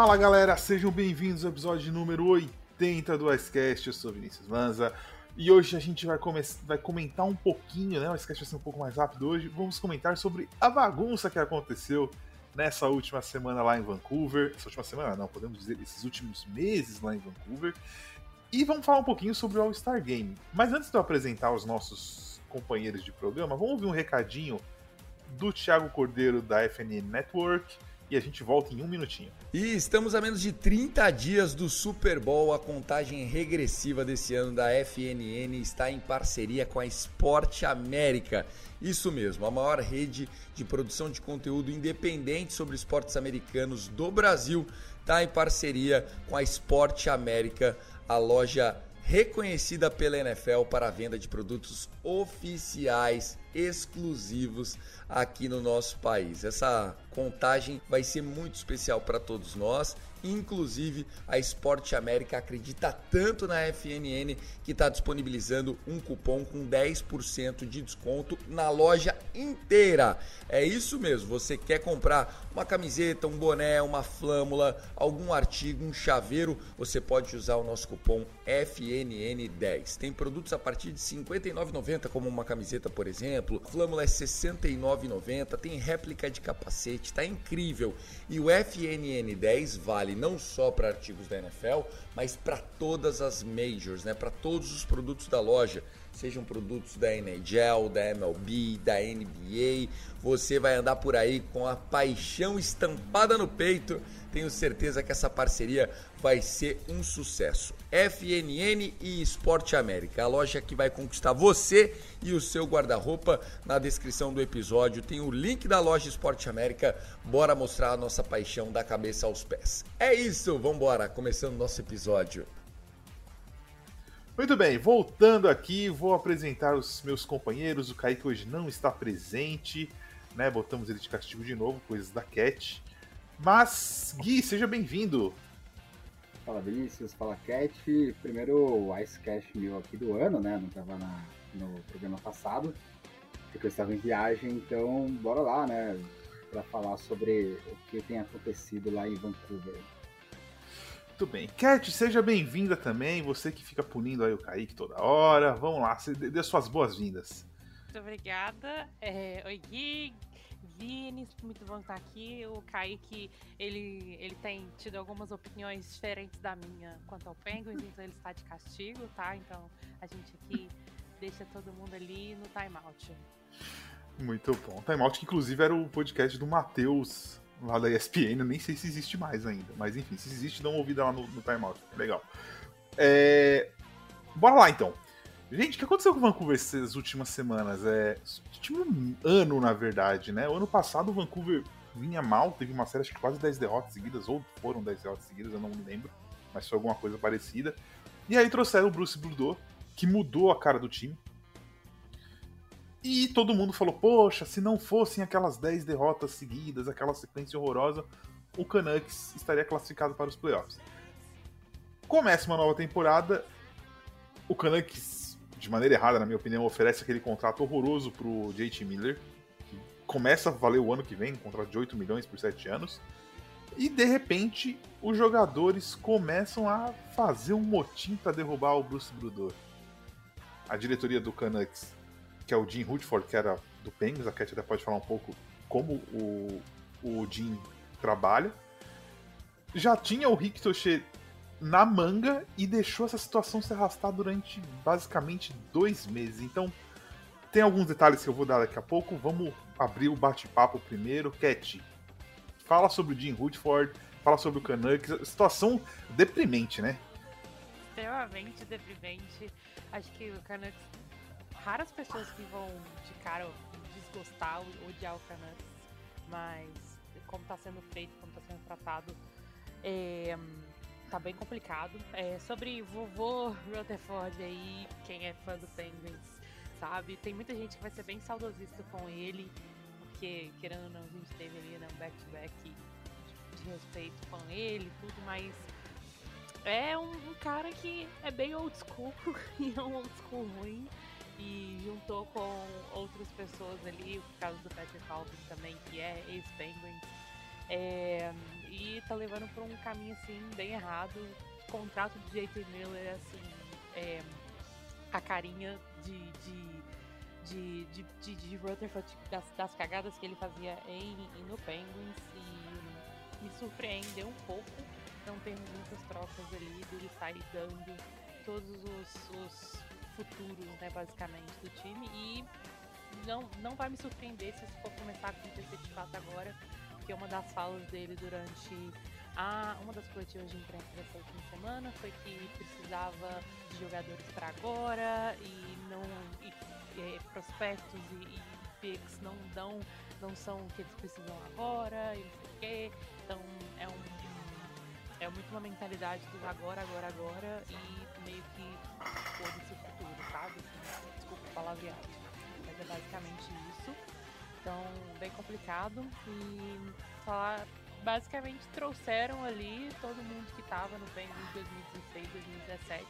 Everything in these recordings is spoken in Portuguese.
Fala galera, sejam bem-vindos ao episódio número 80 do Icecast. Eu sou Vinícius Lanza e hoje a gente vai, vai comentar um pouquinho, né? O Icecast vai ser um pouco mais rápido hoje. Vamos comentar sobre a bagunça que aconteceu nessa última semana lá em Vancouver. Essa última semana, não, podemos dizer esses últimos meses lá em Vancouver. E vamos falar um pouquinho sobre o All-Star Game. Mas antes de eu apresentar os nossos companheiros de programa, vamos ouvir um recadinho do Thiago Cordeiro da FNN Network e a gente volta em um minutinho. E estamos a menos de 30 dias do Super Bowl. A contagem regressiva desse ano da FNN está em parceria com a Esporte América. Isso mesmo, a maior rede de produção de conteúdo independente sobre esportes americanos do Brasil está em parceria com a Esporte América, a loja reconhecida pela NFL para a venda de produtos oficiais exclusivos aqui no nosso país. Essa contagem vai ser muito especial para todos nós. Inclusive, a Esporte América acredita tanto na FNN que está disponibilizando um cupom com 10% de desconto na loja inteira. É isso mesmo, você quer comprar uma camiseta, um boné, uma flâmula, algum artigo, um chaveiro, você pode usar o nosso cupom FNN10. Tem produtos a partir de R$ 59,90, como uma camiseta, por exemplo. Flâmula é R$ 69,90. Tem réplica de capacete, tá incrível. E o FNN10 vale não só para artigos da NFL, mas para todas as majors, né? Para todos os produtos da loja sejam produtos da NHL, da MLB, da NBA. Você vai andar por aí com a paixão estampada no peito. Tenho certeza que essa parceria vai ser um sucesso. FNN e Esporte América, a loja que vai conquistar você e o seu guarda-roupa. Na descrição do episódio tem o link da loja Esporte América. Bora mostrar a nossa paixão da cabeça aos pés. É isso, vamos embora, começando nosso episódio. Muito bem, voltando aqui, vou apresentar os meus companheiros. O Kaique hoje não está presente, né? Botamos ele de castigo de novo, coisas da Cat. Mas, Gui, seja bem-vindo. Fala Vinícius, fala Cat. Primeiro o Cash meu aqui do ano, né? Não estava no programa passado, porque eu estava em viagem, então bora lá, né? Para falar sobre o que tem acontecido lá em Vancouver. Muito bem. Cat, seja bem-vinda também. Você que fica punindo aí o Kaique toda hora. Vamos lá, dê suas boas-vindas. Muito obrigada. É, oi, Gui. Vini, muito bom estar aqui. O Kaique, ele, ele tem tido algumas opiniões diferentes da minha quanto ao Penguins, então ele está de castigo, tá? Então a gente aqui deixa todo mundo ali no timeout. Muito bom. Timeout, que inclusive era o podcast do Matheus lá da ESPN, eu nem sei se existe mais ainda. Mas enfim, se existe, dá uma ouvida lá no, no timeout. Legal. É... Bora lá então. Gente, o que aconteceu com o Vancouver essas últimas semanas? É. Último ano, na verdade, né? O ano passado o Vancouver vinha mal, teve uma série, que quase 10 derrotas seguidas, ou foram 10 derrotas seguidas, eu não me lembro, mas foi alguma coisa parecida. E aí trouxeram o Bruce Boudreau, que mudou a cara do time. E todo mundo falou: poxa, se não fossem aquelas 10 derrotas seguidas, aquela sequência horrorosa, o Canucks estaria classificado para os playoffs. Começa uma nova temporada, o Canucks, de maneira errada, na minha opinião, oferece aquele contrato horroroso pro JT Miller, que começa a valer o ano que vem, um contrato de 8 milhões por 7 anos. E de repente, os jogadores começam a fazer um motim para derrubar o Bruce Brudor. A diretoria do Canucks que é o Jim Rutherford, que era do Penguins, a Cat até pode falar um pouco como o, o Jim trabalha. Já tinha o Rick Toche na manga e deixou essa situação se arrastar durante basicamente dois meses. Então, tem alguns detalhes que eu vou dar daqui a pouco. Vamos abrir o bate-papo primeiro. Cat, fala sobre o Jim Rutherford, fala sobre o Canucks. Situação deprimente, né? Extremamente deprimente. Acho que o Canucks raras pessoas que vão de cara desgostar, odiar o Canucks, mas como está sendo feito, como está sendo tratado, é, tá bem complicado. É, sobre vovô Rutherford aí, quem é fã do Penguins, sabe? Tem muita gente que vai ser bem saudosista com ele, porque querendo ou não, a gente teve ali né, um back-to-back -back de, respeito com ele tudo, mas é um, um, cara que é bem old school e é um old school ruim e juntou com outras pessoas ali, o caso do Patrick Alvin também, que é ex-Penguins. É, e tá levando por um caminho assim bem errado. O contrato do J.T. Miller, assim, é, a carinha de, de de, de, de, de Rutherford, das, das, cagadas que ele fazia em, em, no Penguins e me surpreendeu um pouco não ter muitas trocas ali dele sair dando todos os, os futuros, né, basicamente, do time e não, não vai me surpreender se isso for começar a acontecer de fato agora, porque uma das falas dele durante a, uma das coletivas de imprensa dessa última semana foi que precisava de jogadores para agora e não e, e, prospectos e, e picks não dão não são o que eles precisam agora e não sei o quê. Então é um é muito uma mentalidade do agora, agora, agora e meio que foda-se o futuro, sabe? Desculpa o palavreado. Mas é basicamente isso. Então, bem complicado. E falar basicamente trouxeram ali todo mundo que estava no Penguins de 2016, 2017.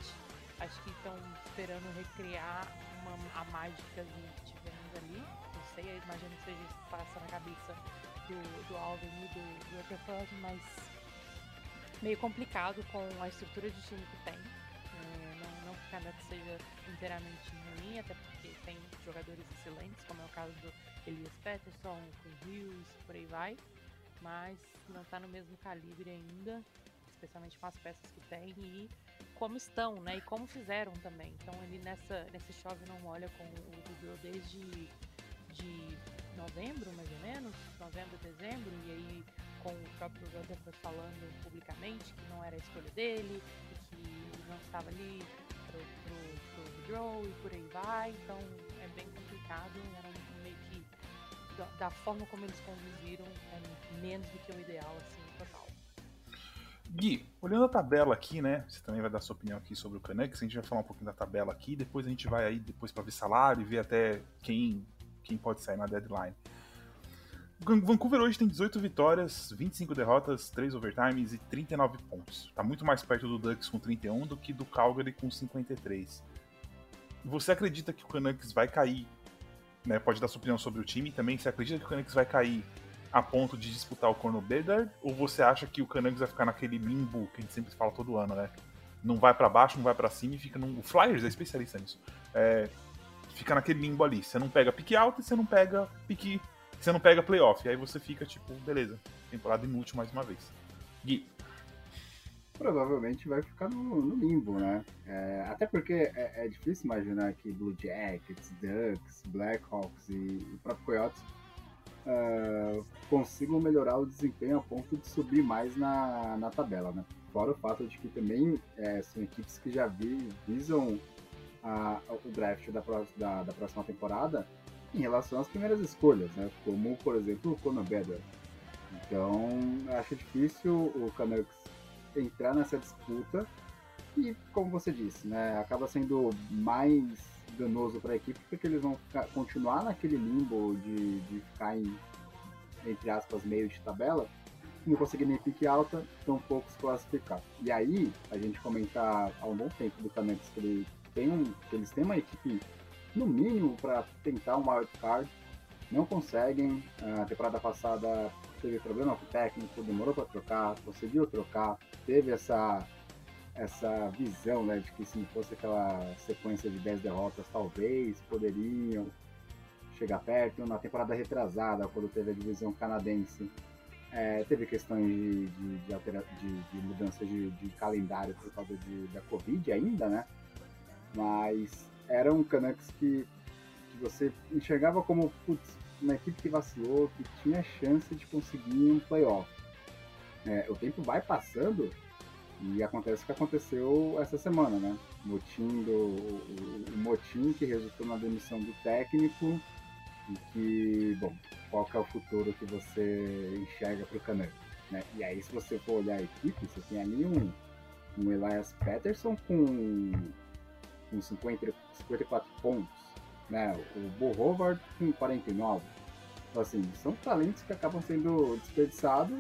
Acho que estão esperando recriar uma, a mágica que tivemos ali. Não sei, eu imagino que seja isso que passa na cabeça do, do Alvin e do, do Rutherford, mas meio complicado com a estrutura de time que tem. Canucks seja inteiramente ruim, até porque tem jogadores excelentes, como é o caso do Elias Peterson, o Hughes, por aí vai mas não está no mesmo calibre ainda, especialmente com as peças que tem e como estão, né? E como fizeram também. Então ele nessa nesse chove não molha com o Rubio desde de novembro, mais ou menos, novembro, dezembro, e aí com o próprio Rutherford falando publicamente que não era a escolha dele, que não estava ali pro, pro, withdraw e por aí vai, então é bem complicado, era meio que da, da, forma como eles conduziram é menos do que o ideal, assim, total. Gui, olhando a tabela aqui, né? Você também vai dar sua opinião aqui sobre o Canucks. A gente vai falar um pouquinho da tabela aqui. Depois a gente vai aí depois para ver salário e ver até quem, quem pode sair na deadline. Vancouver hoje tem 18 vitórias, 25 derrotas, 3 overtimes e 39 pontos. Tá muito mais perto do Ducks com 31 do que do Calgary com 53. Você acredita que o Canucks vai cair né, pode dar sua opinião sobre o time também. Você acredita que o Canucks vai cair a ponto de disputar o Corno Bedard? Ou você acha que o Canucks vai ficar naquele limbo que a gente sempre fala todo ano, né? Não vai para baixo, não vai para cima e fica no. O Flyers é especialista nisso. É, fica naquele limbo ali. Você não pega pique alto e você não pega pique. Você não pega playoff. E aí você fica tipo, beleza, temporada inútil mais uma vez. Gui provavelmente vai ficar no, no limbo, né? É, até porque é, é, difícil imaginar que Blue Jackets, Ducks, Blackhawks e o próprio Coyotes uh, consigam melhorar o desempenho a ponto de subir mais na, na tabela, né? Fora o fato de que também é, são equipes que já vi, visam a, o draft da, da, da, próxima temporada em relação às primeiras escolhas, né? Como, por exemplo, o Conor Bedard. Então, acho difícil o Canucks entrar nessa disputa e, como você disse, né, acaba sendo mais danoso para a equipe porque eles vão ficar, continuar naquele limbo de, de ficar em, entre aspas, meio de tabela, não conseguir nem pique alta, tão se classificar. E aí, a gente comentar há um bom tempo do Canucks que, ele tem um, que eles têm uma equipe, no mínimo, para tentar um wild card, não conseguem. A temporada passada teve problema com o técnico, demorou para trocar, conseguiu trocar, teve essa essa visão né, de que se não fosse aquela sequência de 10 derrotas, talvez poderiam chegar perto. Na temporada retrasada, quando teve a divisão canadense, é, teve questões de, de, de, altera, de, de mudança de, de, calendário por causa da Covid ainda, né? Mas era um Canucks que, que você enxergava como, putz, uma equipe que vacilou, que tinha chance de conseguir um playoff. É, o tempo vai passando e acontece o que aconteceu essa semana, né? Motim do, o, o motim que resultou na demissão do técnico e que, bom, qual que é o futuro que você enxerga para o Canucks, né? E aí, se você for olhar a equipe, você tem ali um, um Elias Patterson com, com 50, 54 pontos, né? O Bo Howard com 49. Então, assim, são talentos que acabam sendo desperdiçados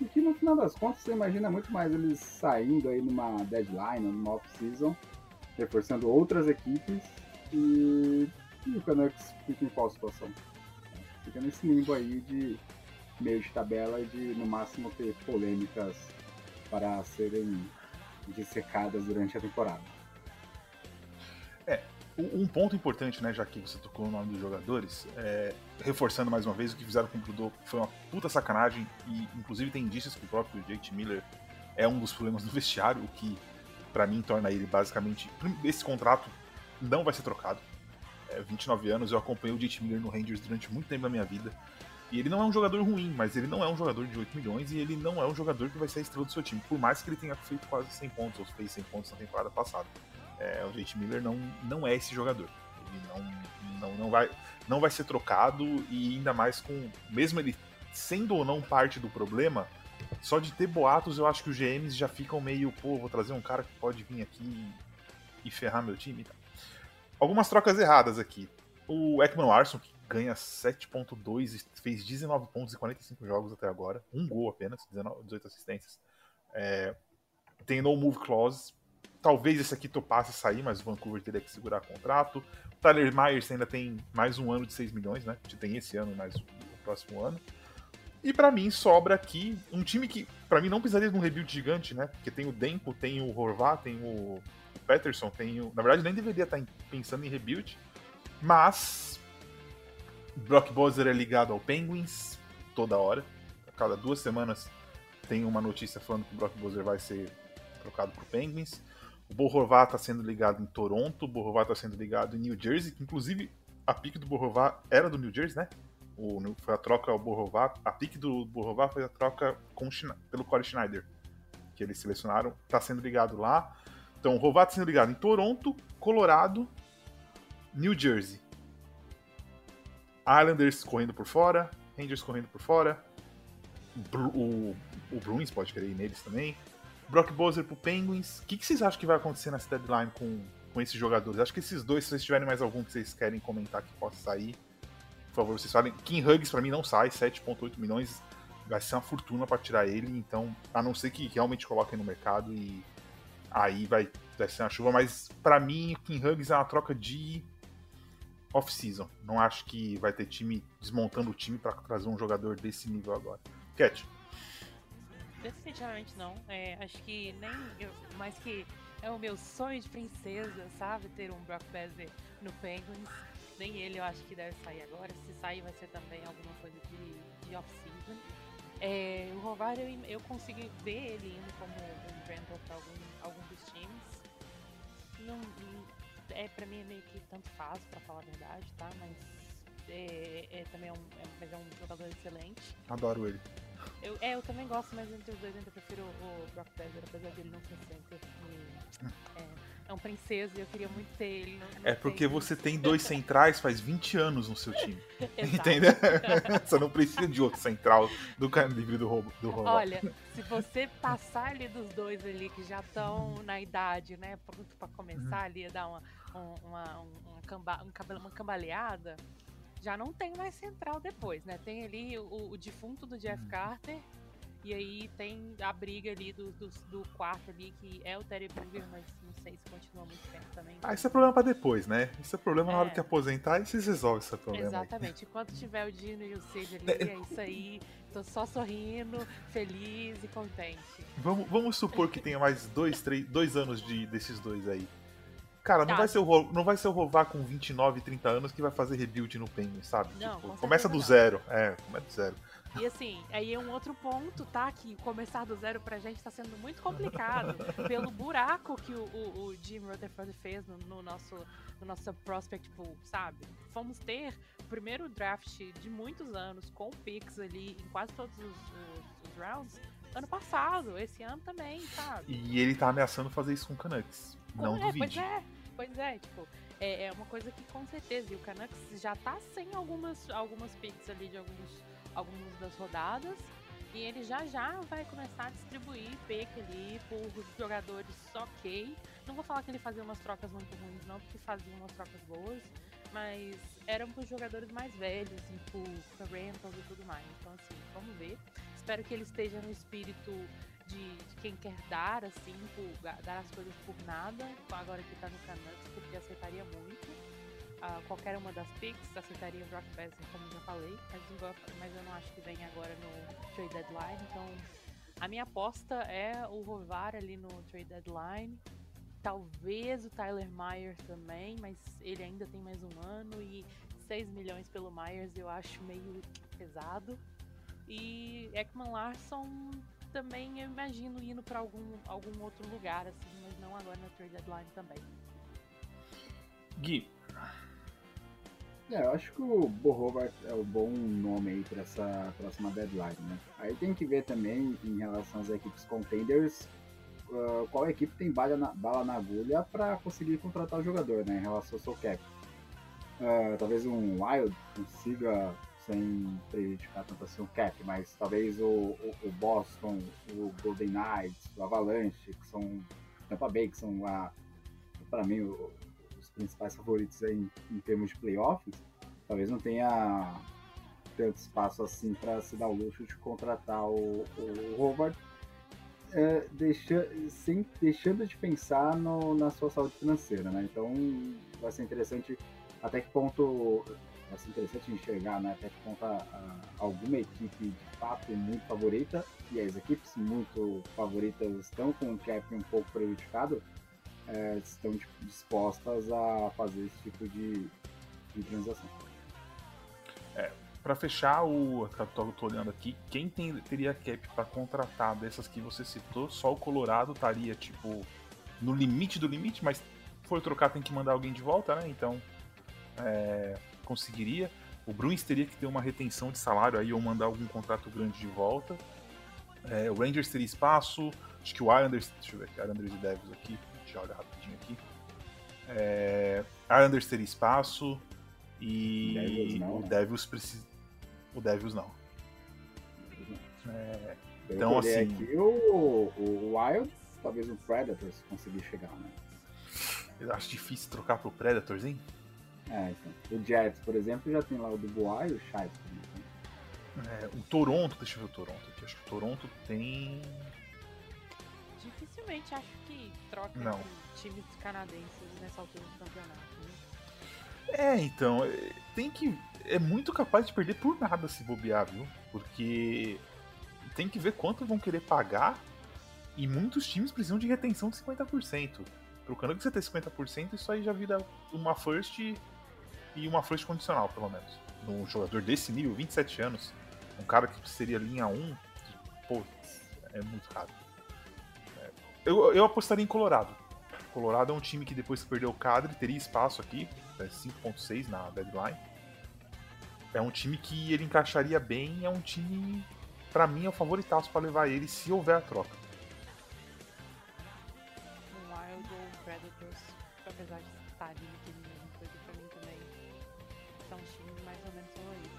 e que no final das contas você imagina muito mais eles saindo aí numa deadline, numa off-season, reforçando outras equipes e, e o Canucks fica em qual situação? Fica nesse limbo aí de meio de tabela e de no máximo ter polêmicas para serem dissecadas durante a temporada. Um ponto importante, né, já que você tocou o nome dos jogadores, é, reforçando mais uma vez o que fizeram com o Trudeau foi uma puta sacanagem e inclusive tem indícios que o próprio Jake Miller é um dos problemas do vestiário, o que para mim torna ele basicamente esse contrato não vai ser trocado. É, 29 anos, eu acompanhei o Jake Miller no Rangers durante muito tempo da minha vida. E ele não é um jogador ruim, mas ele não é um jogador de 8 milhões e ele não é um jogador que vai ser a estrela do seu time, por mais que ele tenha feito quase 100 pontos, ou fez 100 pontos na temporada passada. É, o Jake Miller não, não é esse jogador. Ele não, não, não, vai, não vai ser trocado e ainda mais com. Mesmo ele sendo ou não parte do problema, só de ter boatos eu acho que os GMs já ficam meio, pô, vou trazer um cara que pode vir aqui e ferrar meu time. Algumas trocas erradas aqui. O Ekman Larson, que ganha 7.2 e fez 19 pontos em 45 jogos até agora. Um gol apenas, 19, 18 assistências. É, tem no move clause. Talvez esse aqui topasse sair, mas o Vancouver teria que segurar contrato. O Tyler Myers ainda tem mais um ano de 6 milhões, né? Tem esse ano mais o próximo ano. E para mim sobra aqui um time que para mim não precisaria de um rebuild gigante, né? Porque tem o Dempo, tem o Horvat, tem o Peterson, tem o... na verdade nem deveria estar pensando em rebuild, mas Brock Bowser é ligado ao Penguins toda hora. A cada duas semanas tem uma notícia falando que o Brock Bowser vai ser trocado para o Penguins. O Borrová está sendo ligado em Toronto, o Borrová está sendo ligado em New Jersey, que inclusive a pique do Borrová era do New Jersey, né? O, foi a troca ao Borrová. A pique do Borrová foi a troca com, pelo Corey Schneider, que eles selecionaram. Está sendo ligado lá. Então, o Rová está sendo ligado em Toronto, Colorado, New Jersey. Islanders correndo por fora, Rangers correndo por fora, o, o Bruins pode querer ir neles também. Brock Boser pro Penguins. O que, que, vocês acham que vai acontecer nessa deadline com, com esses jogadores? Acho que esses dois, se vocês tiverem mais algum que vocês querem comentar que possa sair, por favor, vocês falem. Kim Huggs para mim não sai, 7,8 milhões. Vai ser uma fortuna para tirar ele, então, a não ser que realmente coloquem no mercado e aí vai, vai ser uma chuva. Mas para mim, Kim Huggs é uma troca de off-season. Não acho que vai ter time desmontando o time para trazer um jogador desse nível agora. Cat. Definitivamente não. É, acho que nem. Eu, mais que é o meu sonho de princesa, sabe? Ter um Brock Besser no Penguins. Nem ele eu acho que deve sair agora. Se sair, vai ser também alguma coisa de, de off-season. É, o Rovário eu, eu consigo ver ele indo como um rental para algum, algum dos times. Não, é, pra mim é meio que tanto faz, pra falar a verdade, tá? Mas é, é também é um, é, mas é um jogador excelente. Adoro ele. Eu, é, eu também gosto, mas entre os dois eu prefiro o Brock Lesnar, apesar dele não ser center. E, é, é um princesa e eu queria muito ter ele. No, no é porque você tem dois centrais faz 20 anos no seu time. Entendeu? você não precisa de outro central do calibre do roubo. Do roubo. Olha, se você passar ali dos dois ali que já estão na idade, né? Pronto pra começar uhum. ali a dar uma, uma, uma, camba, uma cambaleada, já não tem mais central depois, né? Tem ali o, o defunto do Jeff uhum. Carter e aí tem a briga ali do, do, do quarto ali, que é o Terry Booger, mas não sei se continua muito tempo também. Ah, isso é problema pra depois, né? Isso é problema é. na hora que é. aposentar e vocês resolvem esse problema. Exatamente. Aí. Enquanto tiver o Dino e o Cid ali, é isso aí. Tô só sorrindo, feliz e contente. Vamos, vamos supor que tenha mais dois, três, dois anos de, desses dois aí. Cara, não, tá. vai ser o, não vai ser o Rovar com 29, 30 anos que vai fazer rebuild no Penguin, sabe? Não, tipo, começa do não. zero. É, começa do zero. E assim, aí é um outro ponto, tá? Que começar do zero pra gente tá sendo muito complicado. pelo buraco que o, o, o Jim Rutherford fez no, no, nosso, no nosso prospect pool, sabe? Fomos ter o primeiro draft de muitos anos com picks ali em quase todos os, os, os rounds ano passado, esse ano também, sabe? E ele tá ameaçando fazer isso com o Canucks. Não é, duvide. Pois é, pois é, tipo, é, é, uma coisa que com certeza, e o Canucks já tá sem algumas, algumas picks ali de alguns algumas das rodadas. E ele já já vai começar a distribuir pick ali por jogadores ok. Não vou falar que ele fazia umas trocas muito ruins, não, porque fazia umas trocas boas. Mas eram por jogadores mais velhos e por rentals e tudo mais. Então, assim, vamos ver. Espero que ele esteja no espírito de, de quem quer dar, assim, por, dar as coisas por nada. Agora que tá no Canucks, porque aceitaria muito uh, qualquer uma das picks, aceitaria o Brock Besson, como já falei, mas, mas eu não acho que vem agora no trade deadline, então a minha aposta é o Rovar ali no trade deadline. Talvez o Tyler Myers também, mas ele ainda tem mais um ano e 6 milhões pelo Myers eu acho meio pesado. E Ekman Larson também eu imagino indo para algum, algum outro lugar, assim, mas não agora na trade deadline também. Gui. É, eu acho que o Bo Hobart é o bom nome aí para essa próxima deadline, né? Aí tem que ver também em relação às equipes contenders uh, qual equipe tem bala na, bala na agulha para conseguir contratar o jogador, né? Em relação ao seu cap. Uh, talvez um Wild consiga sem prejudicar tanto assim o cap, mas talvez o, o, o, Boston, o Golden Knights, o Avalanche, que são Tampa Bay, que são para mim o, os principais favoritos em, em termos de playoffs, talvez não tenha tanto espaço assim para se dar o luxo de contratar o, o é, deixa, sem, deixando de pensar no, na sua saúde financeira, né? Então vai ser interessante até que ponto vai ser interessante enxergar né, até que ponto a, a, alguma equipe de fato muito favorita e as equipes muito favoritas estão com um cap um pouco prejudicado, é, estão dispostas a fazer esse tipo de, de transação. É, para fechar o eu tô olhando aqui, quem tem, teria cap para contratar dessas que você citou, só o Colorado estaria tipo no limite do limite, mas for trocar tem que mandar alguém de volta, né? Então é, conseguiria. O Bruins teria que ter uma retenção de salário aí ou mandar algum contrato grande de volta. É, o Rangers teria espaço. Acho que o Islanders. Deixa eu ver aqui, Islanders e Devils aqui. Deixa eu olhar rapidinho aqui. É, Islanders teria espaço. E Devils não, o né? Devils precisa. O Devils não. É, então, assim. Aqui o, o Wild, talvez o Predators conseguir chegar, né? Eu acho difícil trocar pro Predators, hein? É, então. O Jets, por exemplo, já tem lá o Dubois e o Shipe. É, o Toronto, deixa eu ver o Toronto aqui. Acho que o Toronto tem. Dificilmente acho que troca Não. times canadenses nessa altura do campeonato. Né? É, então, é, tem que. É muito capaz de perder por nada se bobear, viu? Porque tem que ver quanto vão querer pagar e muitos times precisam de retenção de 50%. Pro Canucks você ter 50%, isso aí já vira uma first e uma first condicional, pelo menos. Num jogador desse nível, 27 anos, um cara que seria linha 1, pô, é muito raro. É, eu, eu apostaria em Colorado. Colorado é um time que depois que perdeu o cadre teria espaço aqui, é 5.6 na deadline. É um time que ele encaixaria bem, é um time, para mim, é o favoritaço para levar ele se houver a troca. Wild ou Predators, apesar de estar ali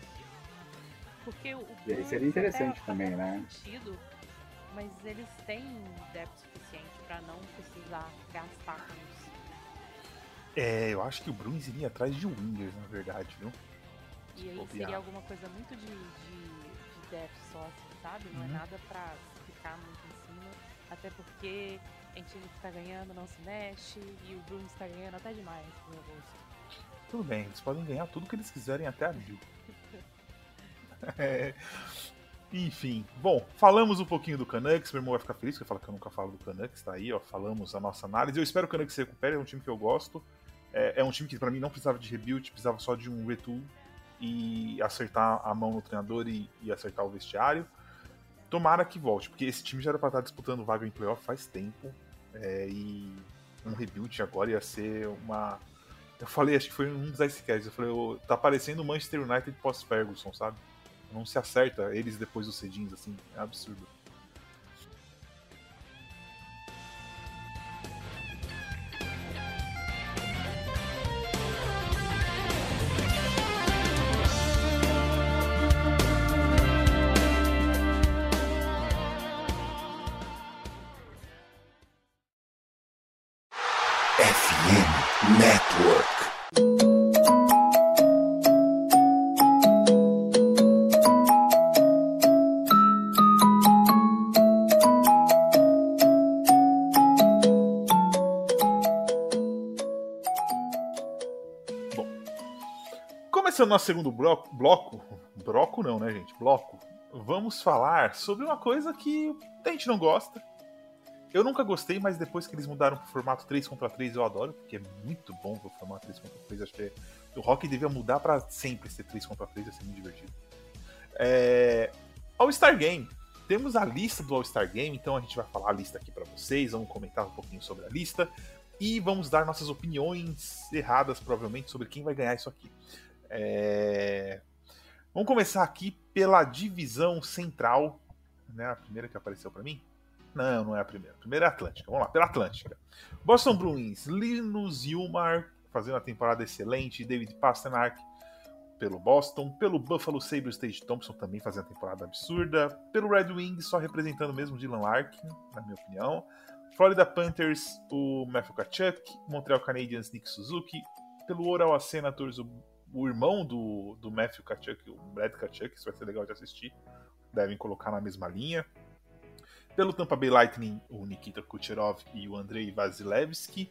Porque o e aí seria interessante até, também, até né? Sentido, mas eles têm débito suficiente para não precisar gastar com isso. É, eu acho que o Bruins iria atrás de Wingers, na verdade, viu? E aí seria alguma coisa muito de, de, de depth só, assim, sabe? Não é uhum. é nada pra ficar muito em cima. Até porque a gente que tá ganhando não se mexe e o Bruins tá ganhando até demais no meu gosto. Tudo bem, eles podem ganhar tudo que eles quiserem até abril. É... Enfim, bom, falamos um pouquinho do Canucks, meu irmão vai ficar feliz, porque fala que eu nunca falo do Canucks, tá aí, ó, falamos a nossa análise. Eu espero que o Canucks se recupere, é um time que eu gosto. É, é um time que para mim não precisava de rebuild, precisava só de um retool e acertar a mão no treinador e, e acertar o vestiário. Tomara que volte, porque esse time já era pra estar disputando vaga em playoff faz tempo. É, e um rebuild agora ia ser uma. Eu falei, acho que foi um dos Icecasts, eu falei, tá parecendo o Manchester United pós-Ferguson, sabe? Não se acerta eles depois dos cedins, assim. É absurdo. Nosso segundo bloco, bloco, bloco não, né, gente? Bloco. Vamos falar sobre uma coisa que a gente não gosta. Eu nunca gostei, mas depois que eles mudaram pro formato 3 contra 3 eu adoro, porque é muito bom o formato 3 contra 3. Acho que é... o Rock devia mudar para sempre ser 3 contra 3, ia ser muito divertido. É... All-Star Game. Temos a lista do All-Star Game, então a gente vai falar a lista aqui para vocês, vamos comentar um pouquinho sobre a lista e vamos dar nossas opiniões erradas, provavelmente, sobre quem vai ganhar isso aqui. É... Vamos começar aqui pela divisão central, né? A primeira que apareceu para mim. Não, não é a primeira. A primeira é a Atlântica. Vamos lá, pela Atlântica. Boston Bruins, Linus Yumar, fazendo uma temporada excelente. David Pasternak, pelo Boston. Pelo Buffalo Sabres, Stage Thompson, também fazendo uma temporada absurda. Pelo Red Wings, só representando mesmo Dylan Larkin, na minha opinião. Florida Panthers, o Matthew Kachuk. Montreal Canadiens, Nick Suzuki. Pelo Oral Senators, o o irmão do, do Matthew Kachuk, o Brad Kachuk, isso vai ser legal de assistir. Devem colocar na mesma linha. Pelo Tampa Bay Lightning, o Nikita Kucherov e o Andrei Vasilevsky.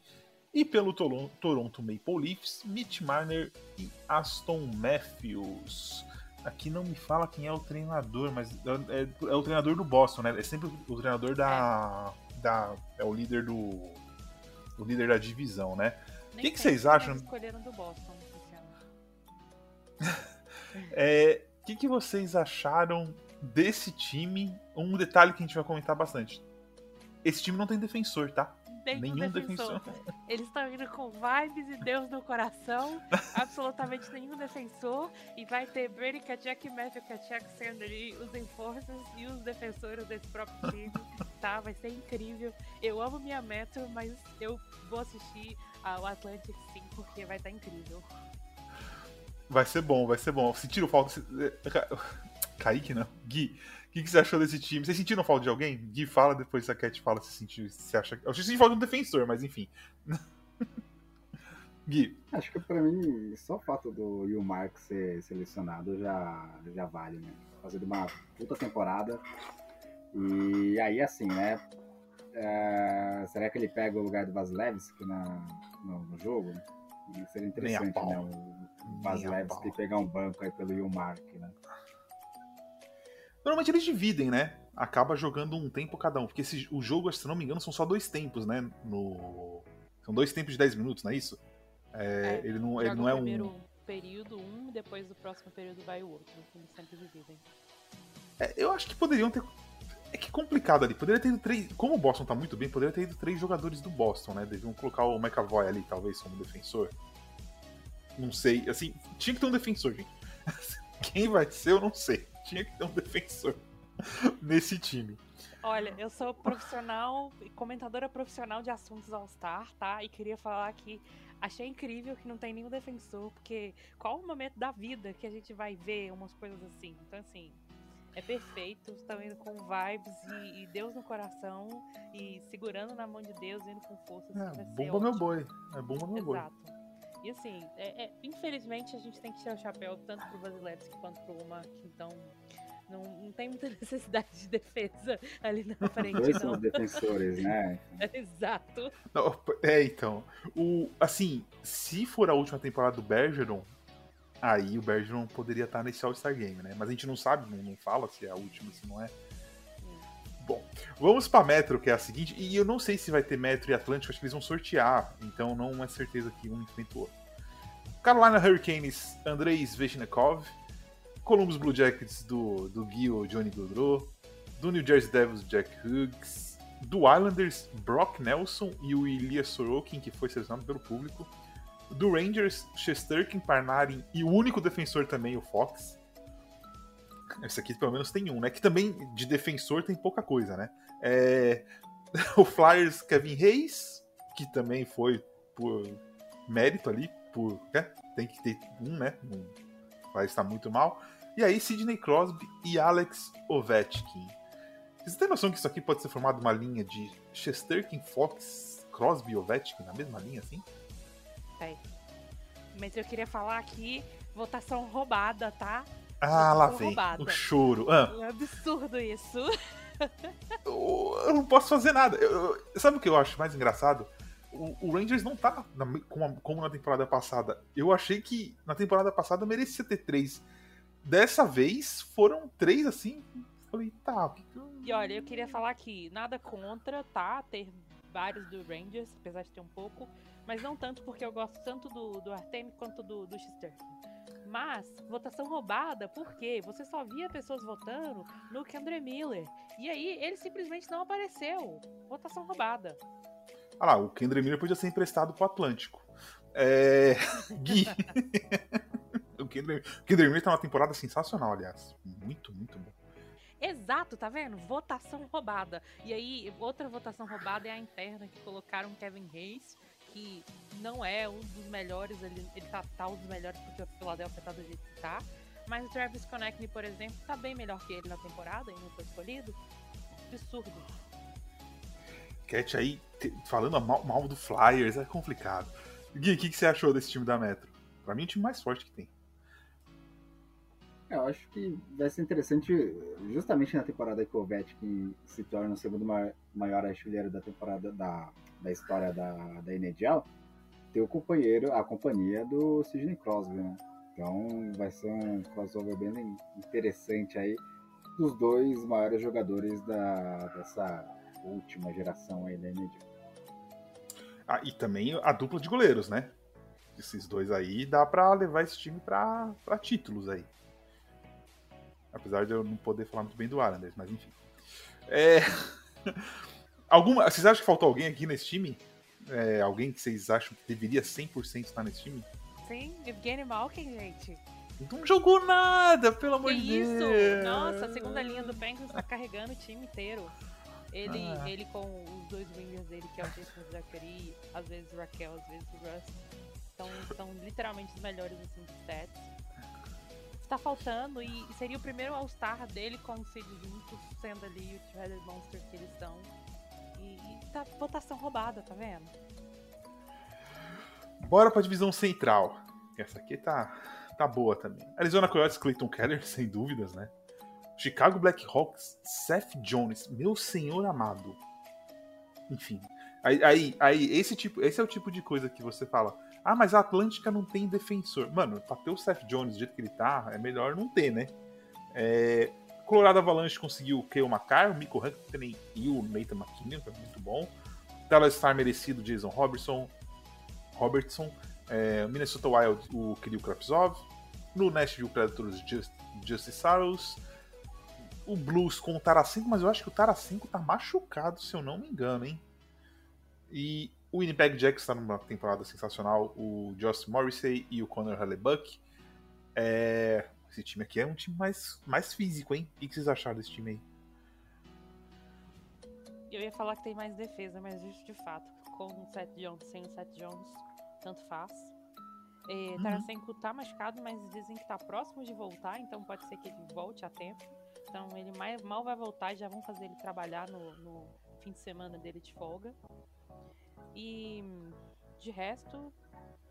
E pelo Toronto Maple Leafs, Mitch Marner e Aston Matthews. Aqui não me fala quem é o treinador, mas é, é, é o treinador do Boston, né? É sempre o treinador da. da é o líder do. O líder da divisão, né? O que, que vocês acham? Escolheram do Boston. É, o que, que vocês acharam desse time? Um detalhe que a gente vai comentar bastante. Esse time não tem defensor, tá? nenhum defensor. defensor. Eles estão indo com vibes e Deus no coração. absolutamente nenhum defensor. E vai ter Brady Kachuk, Matthew Kachuk sendo ali os enforcers e os defensores desse próprio time. tá? Vai ser incrível. Eu amo minha Metro, mas eu vou assistir ao Atlantic sim, porque vai estar tá incrível. Vai ser bom, vai ser bom. Sentiram falta. Kaique, não. Gui, o que, que, você achou desse time? Vocês sentiram falta de alguém? Gui, fala, depois a Cat fala se sentiu. Se acha... Eu senti falta de um defensor, mas enfim. Gui. Acho que pra mim, só o fato do Mark ser selecionado já, já vale, né? Fazendo uma puta temporada. E aí, assim, né? É... será que ele pega o lugar do Vasilevski na, no, no jogo? Seria interessante, né? O Vasilevski pegar um banco aí pelo Yulmark, né? Normalmente eles dividem, né? Acaba jogando um tempo cada um. Porque esse, o jogo, se não me engano, são só dois tempos, né? No... São dois tempos de 10 minutos, não é isso? É, é, ele não, ele não é um. primeiro período um, depois do próximo período vai o outro. Eles sempre dividem. É, eu acho que poderiam ter. É que complicado ali. Poderia ter ido três. Como o Boston tá muito bem, poderia ter ido três jogadores do Boston, né? Deviam colocar o McAvoy ali, talvez, como defensor. Não sei. Assim, tinha que ter um defensor, gente. Quem vai ser, eu não sei. Tinha que ter um defensor nesse time. Olha, eu sou profissional, comentadora profissional de assuntos All-Star, tá? E queria falar que achei incrível que não tem nenhum defensor, porque qual o momento da vida que a gente vai ver umas coisas assim? Então, assim, é perfeito, estão indo com vibes e, e, Deus no coração e segurando na mão de Deus, indo com força. É, bomba meu boi. É bomba meu boi. Exato. E assim, é, é, infelizmente a gente tem que tirar o chapéu tanto pro Vasilevski quanto pro Mark, então não, não tem muita necessidade de defesa ali na frente. Dois são defensores, né? Exato. Não, é, então. O, assim, se for a última temporada do Bergeron, aí o Bergeron poderia estar nesse All-Star Game, né? Mas a gente não sabe, não, não fala se é a última, se não é. Vamos para Metro, que é a seguinte, e eu não sei se vai ter Metro e Atlântico, acho que eles vão sortear, então não é certeza que um enfrenta o outro. Carolina Hurricanes, Andrei Svechnikov, Columbus Blue Jackets do, do Gil Johnny Gaudreau, do New Jersey Devils Jack Hughes, do Islanders Brock Nelson e o Ilya Sorokin, que foi selecionado pelo público, do Rangers Shesterkin Parnarin e o único defensor também, o Fox, esse aqui pelo menos tem um, né? Que também de defensor tem pouca coisa, né? É... o Flyers Kevin Reis, que também foi por mérito ali, por. É, tem que ter um, né? Um Flyers está muito mal. E aí, Sidney Crosby e Alex Ovechkin. Você tem noção que isso aqui pode ser formado uma linha de Chesterkin, Fox, Crosby e Ovechkin na mesma linha, assim? É. Mas eu queria falar aqui, votação roubada, tá? Ah, lá vem. Roubada. O choro. Ah. É absurdo isso. eu, eu, não posso fazer nada. Eu, eu, sabe o que eu acho mais engraçado? o, o Rangers não tá na, como, como, na temporada passada. Eu achei que na temporada passada merecia ter três. Dessa vez foram três assim. Falei, tá. Que que. E olha, eu queria falar que nada contra, tá? Ter vários do Rangers, apesar de ter um pouco. Mas não tanto porque eu gosto tanto do, do Artem quanto do, do Mas, votação roubada, por quê? Você só via pessoas votando no Kendra Miller. E aí, ele simplesmente não apareceu. Votação roubada. Ah lá, o Kendra Miller podia ser emprestado pro Atlântico. É... Gui. o Kendra, Kendra Miller tá uma temporada sensacional, aliás. Muito, muito bom. Exato, tá vendo? Votação roubada. E aí, outra votação roubada é a interna que colocaram Kevin Hayes, que não é um dos melhores, ele, ele tá, tá um dos melhores porque o Philadelphia tá do jeito que tá. Mas o Travis Connectney, por exemplo, tá bem melhor que ele na temporada e não foi escolhido. Absurdo. Cat aí falando mal, mal, do Flyers é complicado. Gui, o que, que, você achou desse time da Metro? Pra mim é o time mais forte que tem. É, eu acho que vai ser interessante, justamente na temporada que o Ovechkin se torna o segundo maior, artilheiro da temporada da, da história da, da NHL, ter o companheiro, a companhia do Sidney Crosby, né? Então vai ser um crossover bem interessante aí dos dois maiores jogadores da, dessa última geração aí da NHL. Ah, e também a dupla de goleiros, né? Esses dois aí dá pra levar esse time pra títulos aí. Apesar de eu não poder falar muito bem do Islanders, mas enfim. É... Alguma... Vocês acham que faltou alguém aqui nesse time? É, alguém que vocês acham que deveria 100% estar nesse time? Sim, Evgeny Malkin, gente. Não jogou nada, pelo amor de Deus. isso? Nossa, a segunda linha do Penguins tá carregando o time inteiro. Ele, ah. ele com os dois wingers dele, que é o Jason Zachary, às vezes o Raquel, às vezes o Russ, são, literalmente os melhores assim, de. Está faltando e seria o primeiro All-Star dele com o Cid juntos, sendo ali o Shredder Monster que eles são. E, e tá votação roubada, tá vendo? Bora pra divisão central. Essa aqui tá, tá boa também. Arizona Coyotes, Clayton Keller, sem dúvidas, né? Chicago Blackhawks, Seth Jones, meu senhor amado. Enfim. Aí, aí, aí, esse, tipo, esse é o tipo de coisa que você fala. Ah, mas a Atlântica não tem defensor. Mano, pra ter o Seth Jones do jeito que ele tá, é melhor não ter, né? É, Colorado Avalanche conseguiu o Kale McCarr, o Miko Hankinen e o Nathan McKinnon, foi muito bom. Dallas Star merecido, Jason Robertson. Robertson. É, Minnesota Wild, o Kirill Krapsov. No Nashville Predators, Just, Justice Saros. O Blues com o Tarasenko, mas eu acho que o Tarasenko tá machucado, se eu não me engano, hein? E o Winnipeg Jacks está numa temporada sensacional. O Josh Morrissey e o Connor Hellebuck. É, esse time aqui é um time mais, mais físico, hein? O que vocês acharam desse time aí? Eu ia falar que tem mais defesa, mas isso de fato, com o Seth Jones, sem o Seth Jones, tanto faz. É, uhum. Tarasenko tá machucado, mas dizem que tá próximo de voltar, então pode ser que ele volte a tempo. Então ele mais, mal vai voltar e já vão fazer ele trabalhar no, no fim de semana dele de folga. E de resto,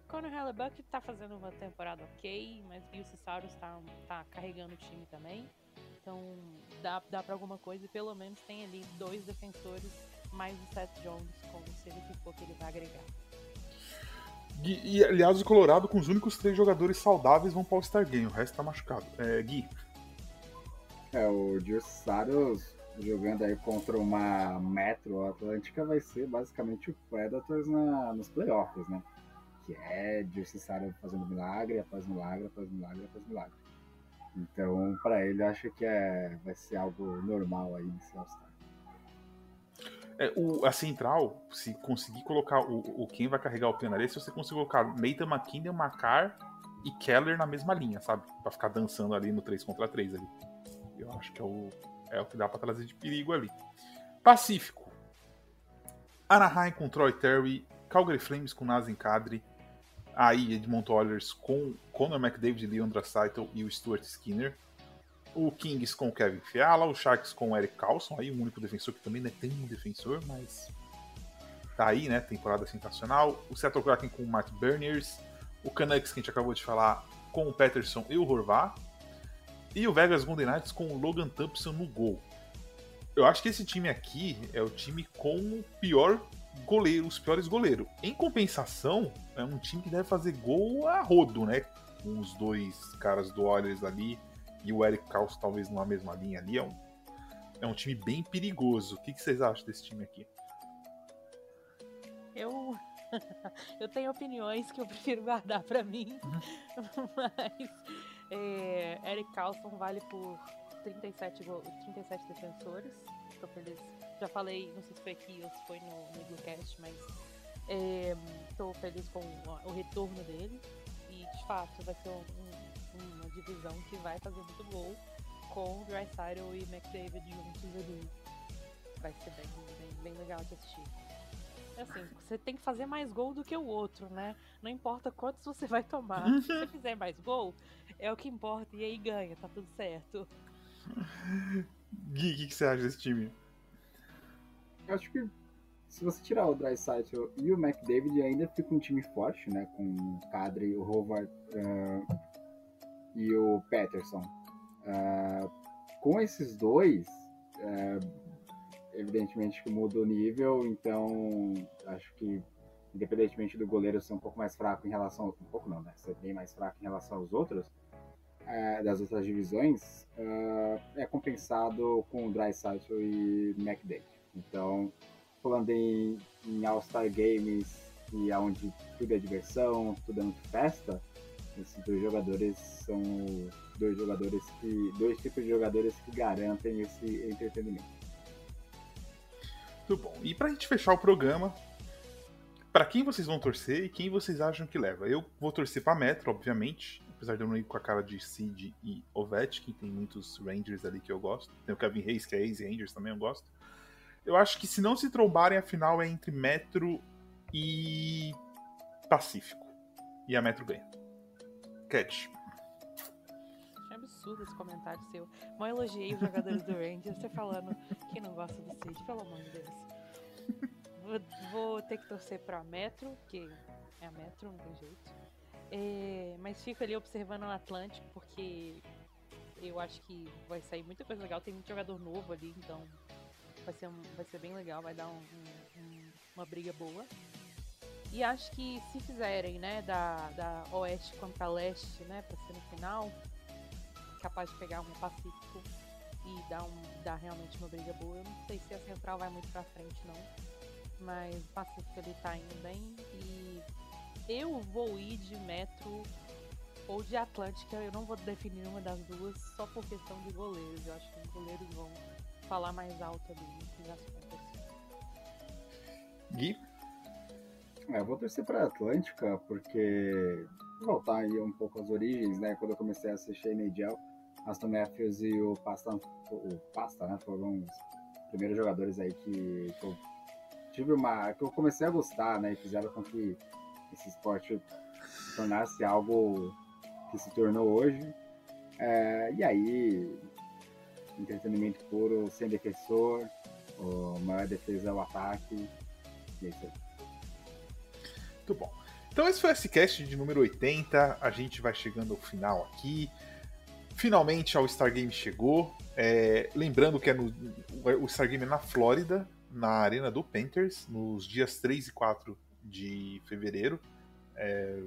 Conor Hellebuck tá fazendo uma temporada ok, mas Bill Cesaro tá, tá carregando o time também. Então dá, dá pra alguma coisa e pelo menos tem ali dois defensores mais o Seth Jones, como se ele que for que ele vai agregar. Gui, e aliás, o Colorado com os únicos três jogadores saudáveis vão para o Star Game, o resto tá machucado. É, Gui. É, o Gil Saros jogando aí contra uma Metro Atlântica vai ser basicamente o Predators na, nos playoffs, né? que é necessário fazendo milagre após milagre após milagre após milagre. Então, para ele, acho que é, vai ser algo normal aí nesse All-Star. É, o, a central, se conseguir colocar o, o quem vai carregar o penaré, se você conseguir colocar Nathan McKinnon, Macar e Keller na mesma linha, sabe? Pra ficar dançando ali no 3 contra 3 ali. Eu acho que é o, é o que dá pra trazer de perigo ali. Pacífico. Anaheim com Troy Terry, Calgary Flames com Nazem Kadri, aí Edmonton Oilers com Conor McDavid, Leon Draisaitl e o Stuart Skinner. O Kings com Kevin Fiala, o Sharks com Eric Carlson, aí o único defensor que também não é tão defensor, mas tá aí, né? Temporada sensacional. O Seattle Kraken com o Matt Berners, o Canucks que a gente acabou de falar com o Peterson e o Horvat, e o Vegas Golden Knights com o Logan Thompson no gol. Eu acho que esse time aqui é o time com o pior goleiro, os piores goleiros. Em compensação, é um time que deve fazer gol a rodo, né? Com os dois caras do Oilers ali e o Eric Caos talvez numa mesma linha ali. É um, é um time bem perigoso. O que, que vocês acham desse time aqui? Eu eu tenho opiniões que eu prefiro guardar para mim, uhum. mas é, Eric Carlson vale por 37, 37 defensores. Tô feliz. Já falei, não sei se foi aqui ou se foi no, no mas estou é, feliz com o, o, retorno dele. E de fato vai ser um, um, uma divisão que vai fazer muito gol com Dreisaitl e McDavid juntos ali. Vai ser bem, bem, bem legal de assistir. Assim, você tem que fazer mais gol do que o outro, né? Não importa quantos você vai tomar. Se você fizer mais gol, é o que importa. E aí ganha, tá tudo certo. Gui, o que, que, você acha desse time? Eu acho que se você tirar o Dreisaitl e o McDavid, ainda fica um time forte, né? Com o Kadri, o Howard uh, e o Peterson. Uh, com esses dois, uh, evidentemente que muda o nível, então acho que independentemente do goleiro ser um pouco mais fraco em relação um pouco não, né, ser bem mais fraco em relação aos outros é, das outras divisões, uh, é compensado com Dreisaitl e McDavid. Então, falando em, em All-Star Games e aonde tudo é diversão, tudo é muito festa, esses dois jogadores são dois jogadores que dois tipos de jogadores que garantem esse entretenimento. Muito bom. E pra gente fechar o programa, para quem vocês vão torcer e quem vocês acham que leva? Eu vou torcer pra Metro, obviamente. Apesar de eu não ir com a cara de Sid e Ovechkin, tem muitos Rangers ali que eu gosto. Tem o Kevin Hayes, que é ex-Rangers, também eu gosto. Eu acho que se não se trombarem, a final é entre Metro e Pacífico. E a Metro ganha. Cat. Absurdo esse comentário seu. Mal elogiei os jogadores do Rangers, você falando que não gosta do Cid, pelo amor de Deus. Vou, vou, ter que torcer pra Metro, que é a Metro, não tem jeito. É, mas fico ali observando o Atlântico, porque eu acho que vai sair muita coisa legal. Tem muito jogador novo ali, então vai ser, vai ser bem legal, vai dar um, um, uma briga boa. E acho que se fizerem, né, da, da oeste contra leste, né, pra ser no final, capaz de pegar um Pacífico e dar, um, dar realmente uma briga boa. Eu não sei se a Central vai muito pra frente, não. Mas o Pacífico ele tá indo bem. E eu vou ir de Metro ou de Atlântica. Eu não vou definir uma das duas só por questão de goleiros. Eu acho que os goleiros vão falar mais alto ali no fim das contas. Gui? É, eu vou torcer pra Atlântica porque voltar aí um pouco às origens, né? Quando eu comecei a assistir NHL Aston Matthews e o Pasta, o Pasta, né, foram os primeiros jogadores aí que, que eu tive uma, que eu comecei a gostar, né, e fizeram com que esse esporte se tornasse algo que se tornou hoje. É, e aí, entretenimento puro, sem defensor, o maior defesa é o ataque, e é isso aí. Muito bom. Então esse foi o S-Cast de número 80, a gente vai chegando ao final aqui. Finalmente o Star Game chegou. É, lembrando que é no, o Star Game é na Flórida, na arena do Panthers, nos dias 3 e 4 de fevereiro. É,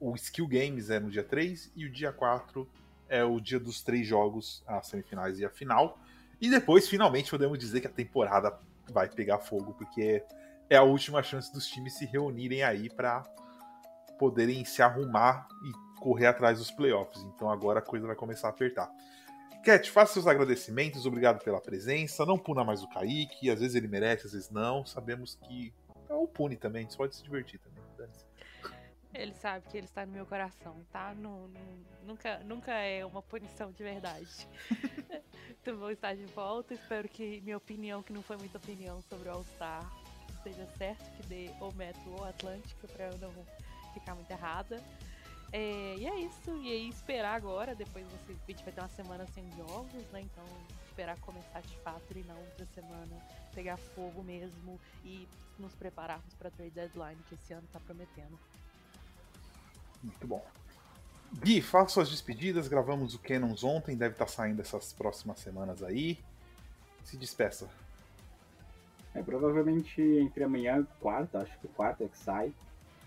o Skill Games é no dia 3 e o dia 4 é o dia dos três jogos, as semifinais e a final. E depois, finalmente, podemos dizer que a temporada vai pegar fogo, porque é a última chance dos times se reunirem aí para poderem se arrumar e correr atrás dos playoffs. Então agora a coisa vai começar a apertar. Cat, faça seus agradecimentos, obrigado pela presença. Não puna mais o Kaique, às vezes ele merece, às vezes não. Sabemos que. É o pune também, a gente pode se divertir também. Ele sabe que ele está no meu coração, tá? No, no, nunca, nunca é uma punição de verdade. então vou estar de volta. Espero que minha opinião, que não foi muita opinião sobre o All-Star, seja certo, que dê ou Metro ou Atlântico, para eu não ficar muito errada. É, e é isso. E aí esperar agora, depois você, a gente vai ter uma semana sem jogos, né? Então esperar começar de fato e não outra semana pegar fogo mesmo e nos prepararmos para trade deadline que esse ano tá prometendo. Muito bom. Gui, faça suas despedidas. Gravamos o Canons ontem, deve estar tá saindo essas próximas semanas aí. Se despeça. É, provavelmente entre amanhã e quarta, acho que quarta é que sai.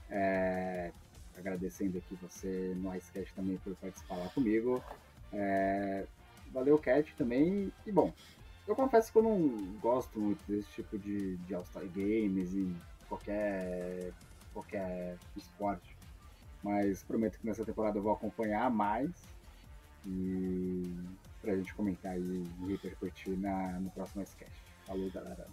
É, agradecendo aqui você no Icecast também por participar lá comigo. É, valeu, Cat, também. E bom, eu confesso que eu não gosto muito desse tipo de, de All-Star Games e qualquer, qualquer esporte. Mas prometo que nessa temporada eu vou acompanhar mais e pra gente comentar e repercutir na, no próximo Icecast. Falou, galera.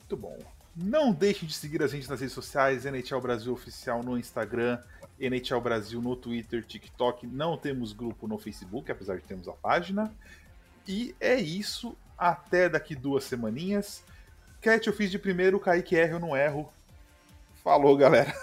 Muito bom. Não deixem de seguir a gente nas redes sociais, NHL Brasil Oficial no Instagram, NHL Brasil no Twitter, TikTok. Não temos grupo no Facebook, apesar de termos a página. E é isso. Até daqui duas semaninhas. Cat, eu fiz de primeiro, Kaique erra, eu não erro. Falou, galera.